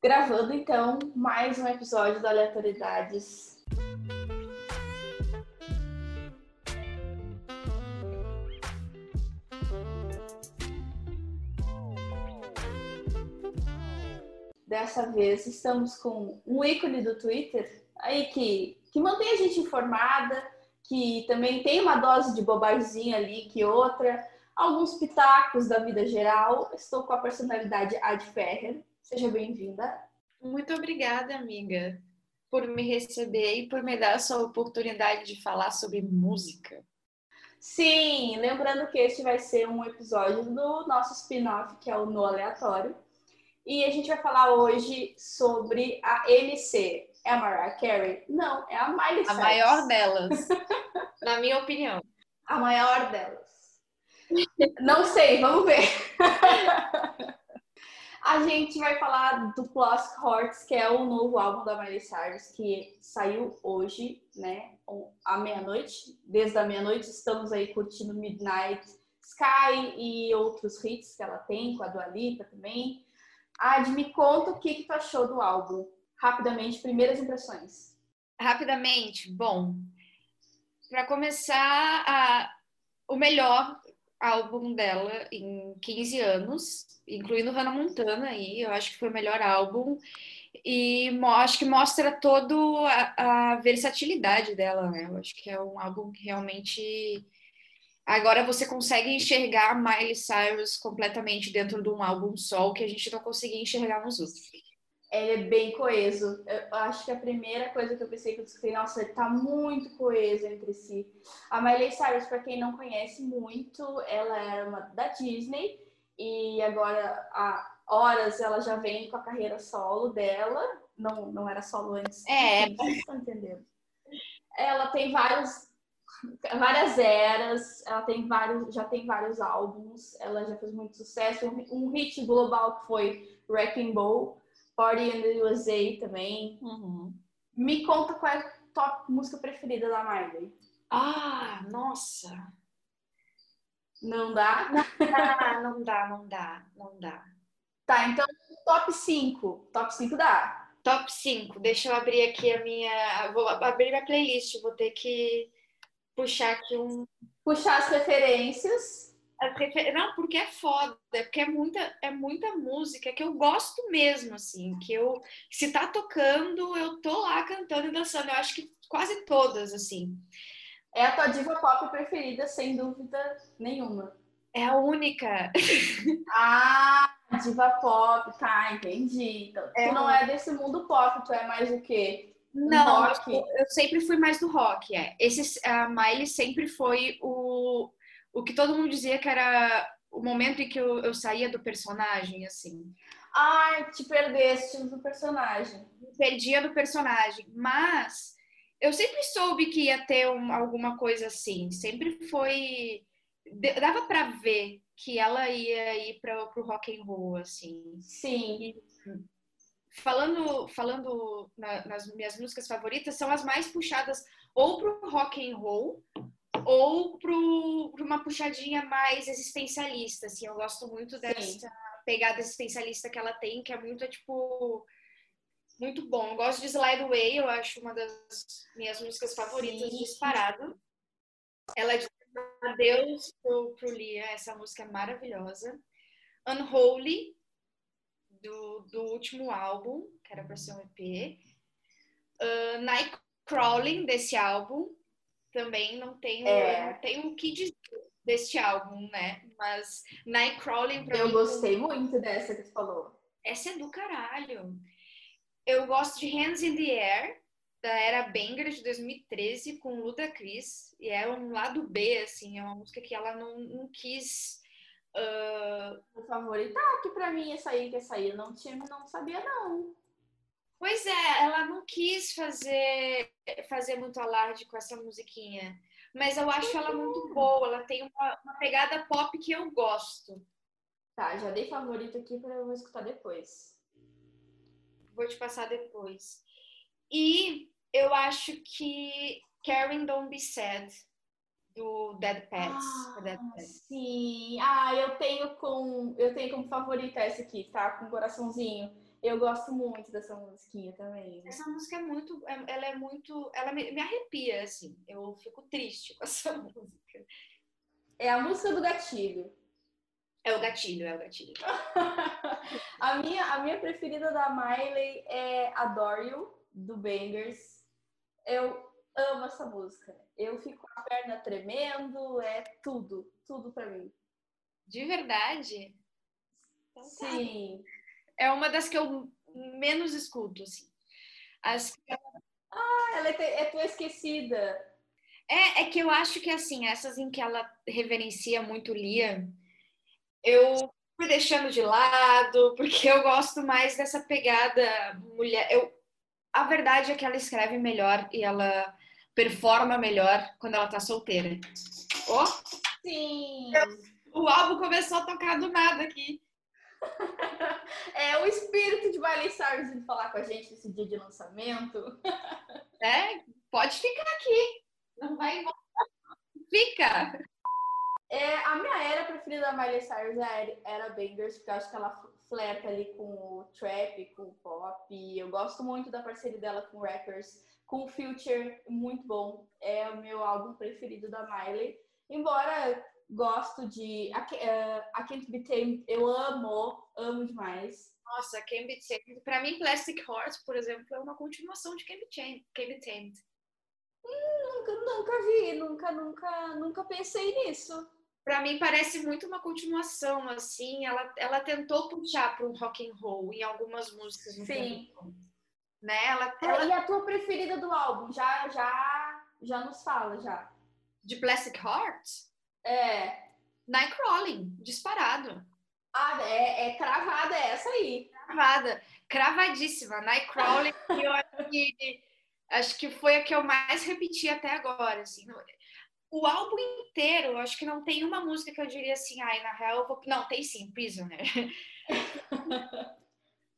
Gravando então mais um episódio do Aleatoriedades. Dessa vez estamos com um ícone do Twitter aí que, que mantém a gente informada, que também tem uma dose de bobagemzinha ali que outra, alguns pitacos da vida geral. Estou com a personalidade Ad Ferrer. Seja bem-vinda. Muito obrigada, amiga, por me receber e por me dar essa oportunidade de falar sobre música. Sim, lembrando que este vai ser um episódio do nosso spin-off, que é o No Aleatório. E a gente vai falar hoje sobre a MC. É a Mariah Carey? Não, é a Miley Cyrus. A maior delas, na minha opinião. A maior delas. Não sei, vamos ver. A gente vai falar do Plus Hearts, que é o novo álbum da Miley Cyrus, que saiu hoje, né, à meia-noite. Desde a meia-noite estamos aí curtindo Midnight Sky e outros hits que ela tem, com a Dua Lipa também. Ad, me conta o que, que tu achou do álbum. Rapidamente, primeiras impressões. Rapidamente, bom, para começar, a, o melhor álbum dela em 15 anos, incluindo Hannah Montana aí, eu acho que foi o melhor álbum e acho que mostra toda a, versatilidade dela, né? Eu acho que é um álbum que realmente agora você consegue enxergar Miley Cyrus completamente dentro de um álbum só, que a gente não conseguia enxergar nos outros ele é bem coeso. Eu acho que a primeira coisa que eu pensei que eu descobri, nossa, ele tá muito coeso entre si. A Miley Cyrus, para quem não conhece muito, ela era uma da Disney e agora há horas ela já vem com a carreira solo dela. Não, não era solo antes. É. Vocês estão entendendo? Ela tem vários várias eras, ela tem vários, já tem vários álbuns, ela já fez muito sucesso. Um, um hit global que foi Wrecking Ball, Party in the USA também. Uhum. Me conta qual é a top música preferida da Miley. Ah, nossa! Não dá? Não dá, não dá, não dá, não dá. Tá, então top 5. Top 5 dá. Top 5. Deixa eu abrir aqui a minha. Vou abrir a playlist, vou ter que puxar aqui um. Puxar as referências. Não, porque é foda, é porque é muita, é muita música que eu gosto mesmo, assim, que eu, se tá tocando, eu tô lá cantando e dançando, eu acho que quase todas, assim. É a tua diva pop preferida, sem dúvida nenhuma. É a única. ah, diva pop, tá, entendi. Então, é tu não é desse mundo pop, tu é mais o quê? Não, rock. Eu, eu sempre fui mais do rock, é. Esse, a Miley sempre foi o, o que todo mundo dizia que era o momento em que eu, eu saía do personagem, assim. Ai, te perdeste do personagem. Perdia do personagem. Mas eu sempre soube que ia ter um, alguma coisa assim. Sempre foi. Dava para ver que ela ia ir para o rock and roll, assim. Sim. E, falando falando na, nas minhas músicas favoritas, são as mais puxadas ou pro rock and roll ou para uma puxadinha mais existencialista, assim, eu gosto muito dessa Sim. pegada existencialista que ela tem, que é muito, tipo, muito bom. Eu gosto de Slide Away, eu acho uma das minhas músicas favoritas, Sim. disparado. Ela diz adeus pro, pro Lia, essa música é maravilhosa. Unholy, do, do último álbum, que era para ser um EP. Uh, Nightcrawling, desse álbum, também não tenho, é. não tenho o que dizer deste álbum, né? Mas Nightcrawling pra Eu mim, gostei muito dessa que você falou. Essa é do caralho. Eu gosto de Hands in the Air, da era Banger de 2013, com Luda Chris. E é um lado B, assim, é uma música que ela não, não quis. Uh... O favorito, ah, que pra mim essa aí, que essa aí, eu não, tinha, não sabia, não. Pois é, ela não quis fazer, fazer muito alarde com essa musiquinha. Mas eu acho ela muito boa. Ela tem uma, uma pegada pop que eu gosto. Tá, já dei favorito aqui para eu escutar depois. Vou te passar depois. E eu acho que Karen Don't Be Sad, do Dead Pets. Ah, Dead Pets. Sim. Ah, eu tenho com eu tenho como favorita essa aqui, tá? Com coraçãozinho Eu gosto muito dessa musiquinha também. Essa música é muito, é- ela é muito, ela me, me arrepia, assim. Eu fico triste com essa música. É a música do gatilho. É o gatilho, é o gatilho. a, minha, a minha preferida da Miley é Adore You, do Bangers. Eu amo essa música. Eu fico com a perna tremendo, é tudo, tudo pra mim. De verdade? Então tá. É uma das que eu menos escuto, assim. As Ah, ela é, é tua esquecida. É, é que eu acho que assim, essas em que ela reverencia muito Lia, eu fui deixando de lado, porque eu gosto mais dessa pegada mulher. Eu, a verdade é que ela escreve melhor e ela performa melhor quando ela tá solteira. Ó, Sim. o álbum começou a tocar do nada aqui. É o espírito de Miley Cyrus indo falar com a gente nesse dia de lançamento. É, pode ficar aqui. Não vai embora. Fica. É, a minha era preferida da Miley Cyrus é a era Bangers, porque eu acho que ela flerta ali com o trap, com o pop. Eu gosto muito da parceria dela com rappers, com o Future, muito bom. É o meu álbum preferido da Miley. Embora gosto de Ca- eh, I Can't Be Tamed, eu amo, amo demais. Nossa, Can Be Tamed. Pra mim, Plastic Heart, por exemplo, é uma continuação de Can Be Tamed. Can Be Tamed. Nunca, nunca vi, nunca, nunca, nunca pensei nisso. Pra mim parece muito uma continuação, assim. Ela, ela tentou puxar para um rock and roll em algumas músicas no Sim. né? Ela, ela E a tua preferida do álbum? Já, já, já nos fala, já. de Plastic Heart, É. Nightcrawling, disparado, Ah, é, é cravada essa aí. cravada, cravadíssima, Nightcrawling. eu acho que acho que foi a que eu mais repeti até agora, assim. O álbum inteiro, eu acho que não tem uma música que eu diria assim, ai, na real, eu vou... não, tem sim, Prisoner.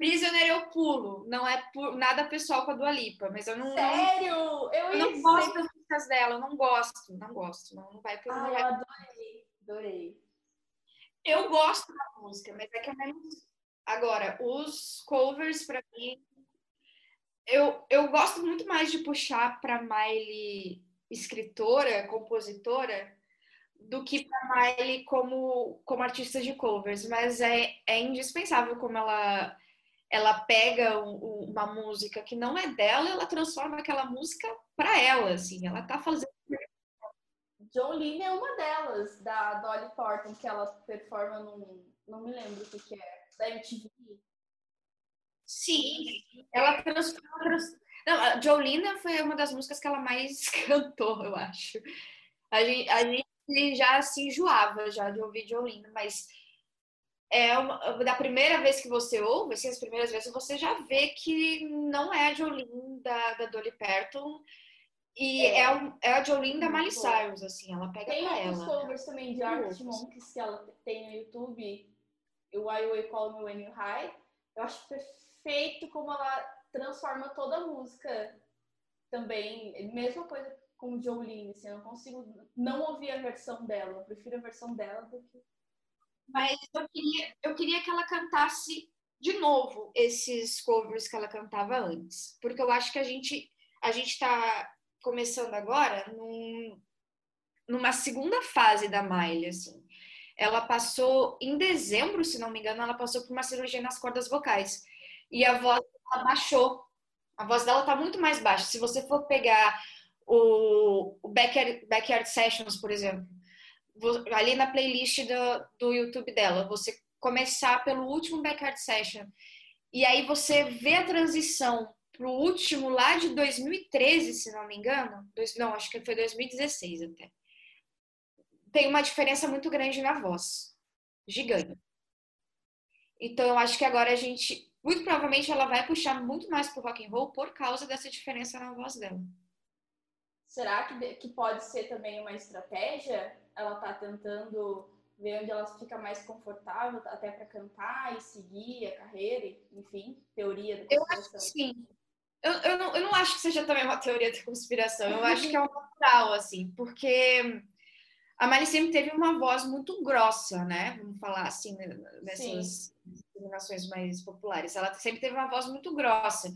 Prisoner eu pulo, não é por nada pessoal com a Dua Lipa, mas eu não, não, Sério? Eu, eu não gosto das músicas dela, eu não gosto, não gosto, não, não vai por vai eu adorei, adorei. Eu gosto da música, mas é que é menos. Agora, os covers, pra mim. Eu, eu gosto muito mais de puxar pra Miley escritora, compositora, do que pra Miley como, como artista de covers. Mas é, é indispensável como ela, ela pega um- um- uma música que não é dela, ela transforma aquela música pra ela, assim. Ela tá fazendo. Jolene é uma delas, da Dolly Parton, que ela performa num. Não me lembro o que, que é. Da MTV. Sim, ela transforma. trans- Não, a Jolina foi uma das músicas que ela mais cantou, eu acho. A gente, a gente já se enjoava já de ouvir Jolina, mas é uma, da primeira vez que você ouve, assim, as primeiras vezes, você já vê que não é a Jolene da, da Dolly Parton e É. é, um- é a Jolene da Miley. Cyrus, assim, ela pega Tem pra outros ela. covers também de Tem Arctic outros. Monkeys que ela tem no YouTube. O Why You Call Me When You High. Eu acho perfeito como ela transforma toda a música também. Mesma coisa com Jolene, assim, eu não consigo não ouvir a versão dela. Eu prefiro a versão dela do que. Mas eu queria, eu queria que ela cantasse de novo esses covers que ela cantava antes. Porque eu acho que a gente a gente está começando agora num- numa segunda fase da Miley, assim. Ela passou, em dezembro, se não me engano, ela passou por uma cirurgia nas cordas vocais. E a voz dela baixou. A voz dela tá muito mais baixa. Se você for pegar o, o Backyard, Backyard Sessions, por exemplo, ali na playlist do, do YouTube dela, você começar pelo último Backyard Session e aí você vê a transição pro último lá de 2013, se não me engano, dois, não, acho que foi 2016 até. Tem uma diferença muito grande na voz, gigante. Então eu acho que agora a gente, muito provavelmente ela vai puxar muito mais pro rock and roll por causa dessa diferença na voz dela. Será que, que pode ser também uma estratégia? Ela tá tentando ver onde ela fica mais confortável até para cantar e seguir a carreira, enfim, teoria da Eu acho conspiração. sim. Eu, eu, não, eu não acho que seja também uma teoria da conspiração. Eu acho que é um natural, assim, porque a Miley sempre teve uma voz muito grossa, né? Vamos falar assim, nessas nações mais populares. Ela sempre teve uma voz muito grossa.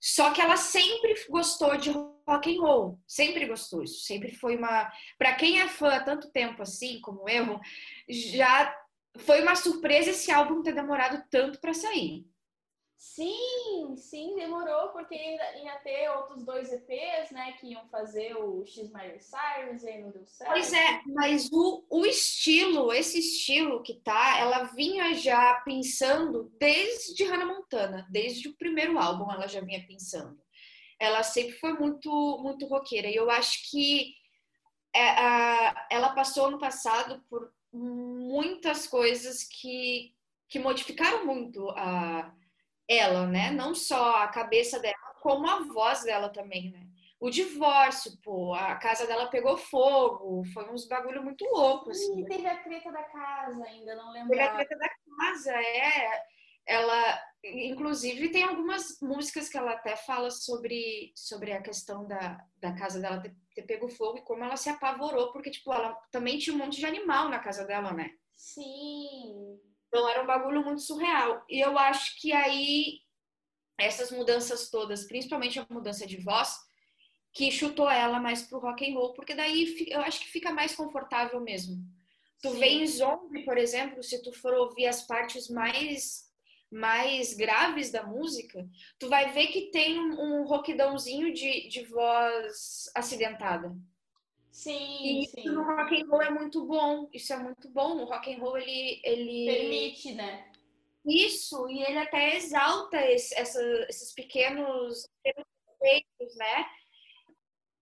Só que ela sempre gostou de rock and roll, sempre gostou. Isso sempre foi uma, para quem é fã há tanto tempo assim como eu, já foi uma surpresa esse álbum ter demorado tanto para sair. Sim, sim, demorou, porque ia ter outros dois EPs, né, que iam fazer o X Miley Cyrus e aí não deu certo. Pois é, mas o, o estilo, esse estilo que tá, ela vinha já pensando desde Hannah Montana, desde o primeiro álbum ela já vinha pensando. Ela sempre foi muito, muito roqueira, e eu acho que é, ela passou no passado por muitas coisas que, que modificaram muito a ela, né? Não só a cabeça dela, como a voz dela também, né? O divórcio, pô, a casa dela pegou fogo, foi uns bagulho muito louco, assim. E teve a treta da casa ainda, não lembro. Teve a treta da casa, é. Ela, inclusive, tem algumas músicas que ela até fala sobre, sobre a questão da, da casa dela ter, ter pego fogo e como ela se apavorou, porque, tipo, ela também tinha um monte de animal na casa dela, né? Sim. Então era um bagulho muito surreal. E eu acho que aí essas mudanças todas, principalmente a mudança de voz, que chutou ela mais pro rock and roll, porque daí eu acho que fica mais confortável mesmo. Tu Sim. vê em Zombie, por exemplo, se tu for ouvir as partes mais mais graves da música, tu vai ver que tem um, um roquidãozinho de, de voz acidentada. Sim, e sim. isso no rock and roll é muito bom. Isso é muito bom. O rock and roll ele, ele permite, né? Isso e ele até exalta esse, essa, esses pequenos efeitos, né?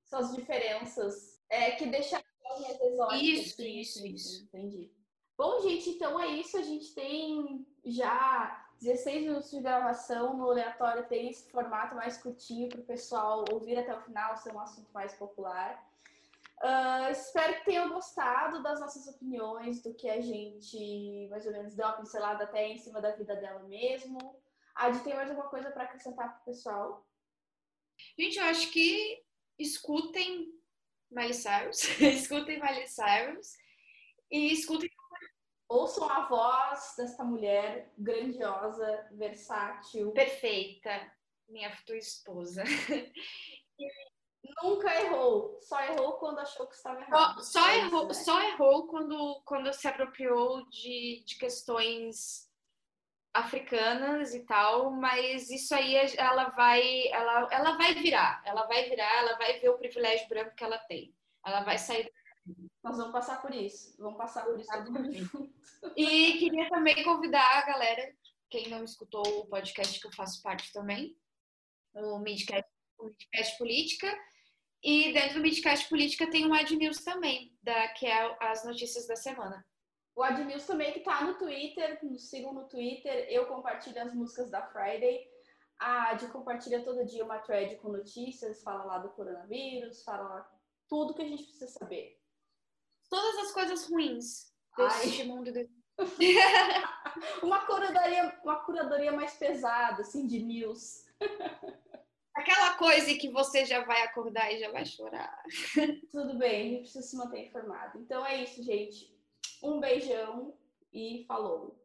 Essas diferenças é que deixa exóticas. Isso, isso, isso. Entendi. Bom, gente, então é isso. A gente tem já 16 minutos de gravação. No aleatório tem esse formato mais curtinho para o pessoal ouvir até o final, ser um assunto mais popular. Uh, espero que tenham gostado das nossas opiniões, do que a gente mais ou menos deu uma pincelada até em cima da vida dela mesmo. Adi, tem mais alguma coisa para acrescentar para o pessoal? Gente, eu acho que escutem Miley Cyrus, escutem Miley Cyrus e escutem. Ouçam a voz desta mulher grandiosa, versátil. Perfeita, minha futura esposa. Nunca errou. Só errou quando achou que estava errado. Só, só errou, né? só errou quando, quando se apropriou de, de questões africanas e tal, mas isso aí ela vai, ela, ela vai virar, ela vai virar, ela vai ver o privilégio branco que ela tem. Ela vai sair. Nós vamos passar por isso. Vamos passar por isso E queria também convidar a galera, quem não escutou o podcast que eu faço parte também, o Midcast, o Midcast Política, e dentro do Midcast Política tem um Ad News também, da, que é as notícias da semana. O Ad News também que tá no Twitter, nos sigam no Twitter, eu compartilho as músicas da Friday. A Ad compartilha todo dia uma thread com notícias, fala lá do coronavírus, fala lá tudo que a gente precisa saber. Todas as coisas ruins deste Ai. mundo. De... uma, curadoria, uma curadoria mais pesada, assim, de news. Aquela coisa que você já vai acordar e já vai chorar. Tudo bem, a gente precisa se manter informado. Então é isso, gente. Um beijão e falou!